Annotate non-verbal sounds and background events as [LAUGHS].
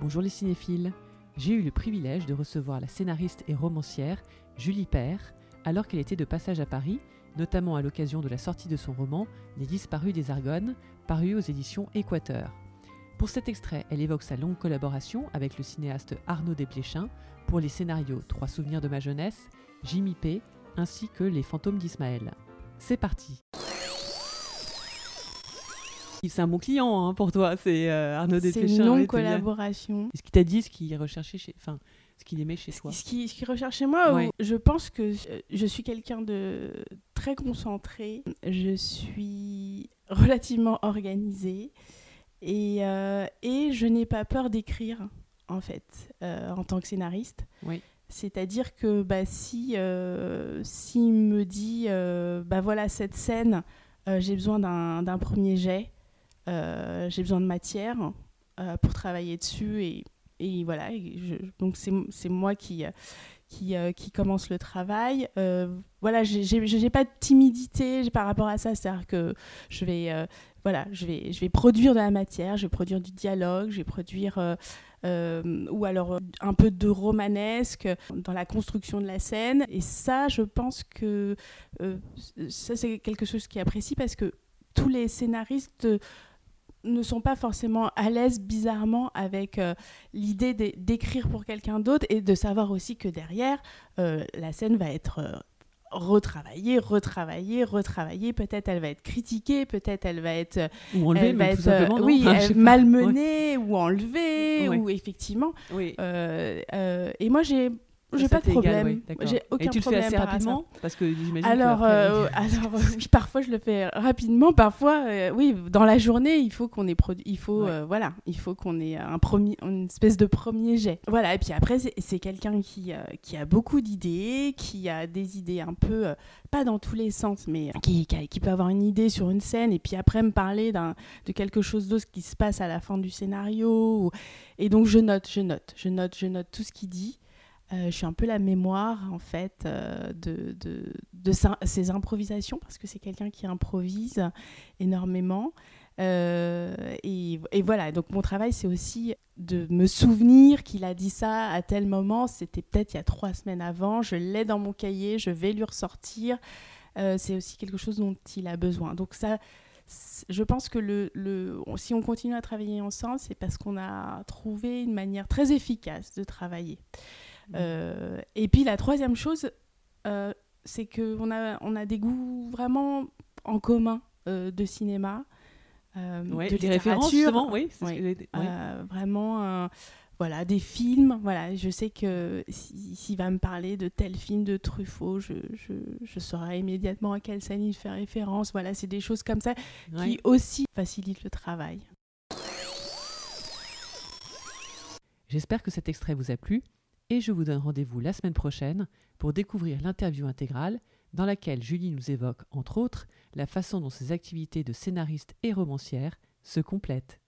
Bonjour les cinéphiles. J'ai eu le privilège de recevoir la scénariste et romancière Julie Père alors qu'elle était de passage à Paris, notamment à l'occasion de la sortie de son roman Les disparus des Argonnes, paru aux éditions Équateur. Pour cet extrait, elle évoque sa longue collaboration avec le cinéaste Arnaud Desplechin pour les scénarios Trois souvenirs de ma jeunesse, Jimmy P, ainsi que Les fantômes d'Ismaël. C'est parti c'est un bon client hein, pour toi, c'est euh, Arnaud Desplechin. C'est une longue collaboration. Est-ce qu'il t'a dit ce qu'il recherchait chez, enfin, ce qu'il aimait chez toi? Ce qu'il ce recherchait moi, je pense que je suis quelqu'un de très concentré. Je suis relativement organisée et, euh, et je n'ai pas peur d'écrire en fait euh, en tant que scénariste. Oui. C'est-à-dire que bah, si s'il me dit bah voilà cette scène j'ai besoin d'un premier jet euh, j'ai besoin de matière euh, pour travailler dessus et, et voilà. donc c'est moi qui, euh, qui, commence le travail. voilà, j'ai pas de timidité par rapport à ça. C'est-à-dire que je vais, voilà, je vais, je vais produire de la matière, je vais produire du dialogue, je vais produire. ou alors un peu de romanesque dans la construction de la scène. Et ça, je pense que ça, c'est quelque chose qui est apprécié parce que tous les scénaristes ne sont pas forcément à l'aise bizarrement avec euh, l'idée d'écrire pour quelqu'un d'autre et de savoir aussi que derrière, euh, la scène va être euh, retravaillée, retravaillée, retravaillée. Peut-être elle va être critiquée, peut-être elle va être, ou enlevée, va être, oui, malmenée ou enlevée, ou effectivement. Oui. et moi j'ai j'ai pas de problème. J'ai aucun Et tu le fais assez rapidement Parce que [LAUGHS] Alors, euh, alors oui, parfois je le fais rapidement, parfois euh, oui, dans la journée, il faut qu'on ait il faut euh, voilà, il faut qu'on ait un premier, une espèce de premier jet. Voilà, et puis après c'est quelqu'un qui qui a beaucoup d'idées, qui a des idées un peu pas dans tous les sens, mais qui, qui, peut avoir une idée sur une scène et puis après me parler de quelque chose d'autre qui se passe à la fin du scénario. Et donc je note, je note, je note, je note tout ce qu'il dit. Euh, je suis un peu la mémoire en fait euh, de, de, ses improvisations parce que c'est quelqu'un qui improvise énormément. Euh, et, voilà, donc mon travail c'est aussi de me souvenir qu'il a dit ça à tel moment, c'était peut-être il y a trois semaines avant, je l'ai dans mon cahier, je vais lui ressortir. c'est aussi quelque chose dont il a besoin. Donc ça, je pense que si on continue à travailler ensemble, c'est parce qu'on a trouvé une manière très efficace de travailler. Euh, et puis la troisième chose, euh, c'est qu'on a, on a des goûts vraiment en commun euh, de cinéma. de des références justement, oui. vraiment, voilà, des films. Voilà, je sais que s'il va me parler de tel film de Truffaut, je, je, je saurai immédiatement à quelle scène il fait référence. Voilà, c'est des choses comme ça qui aussi facilitent le travail. J'espère que cet extrait vous a plu et je vous donne rendez-vous la semaine prochaine pour découvrir l'interview intégrale dans laquelle Julie nous évoque, entre autres, la façon dont ses activités de scénariste et romancière se complètent.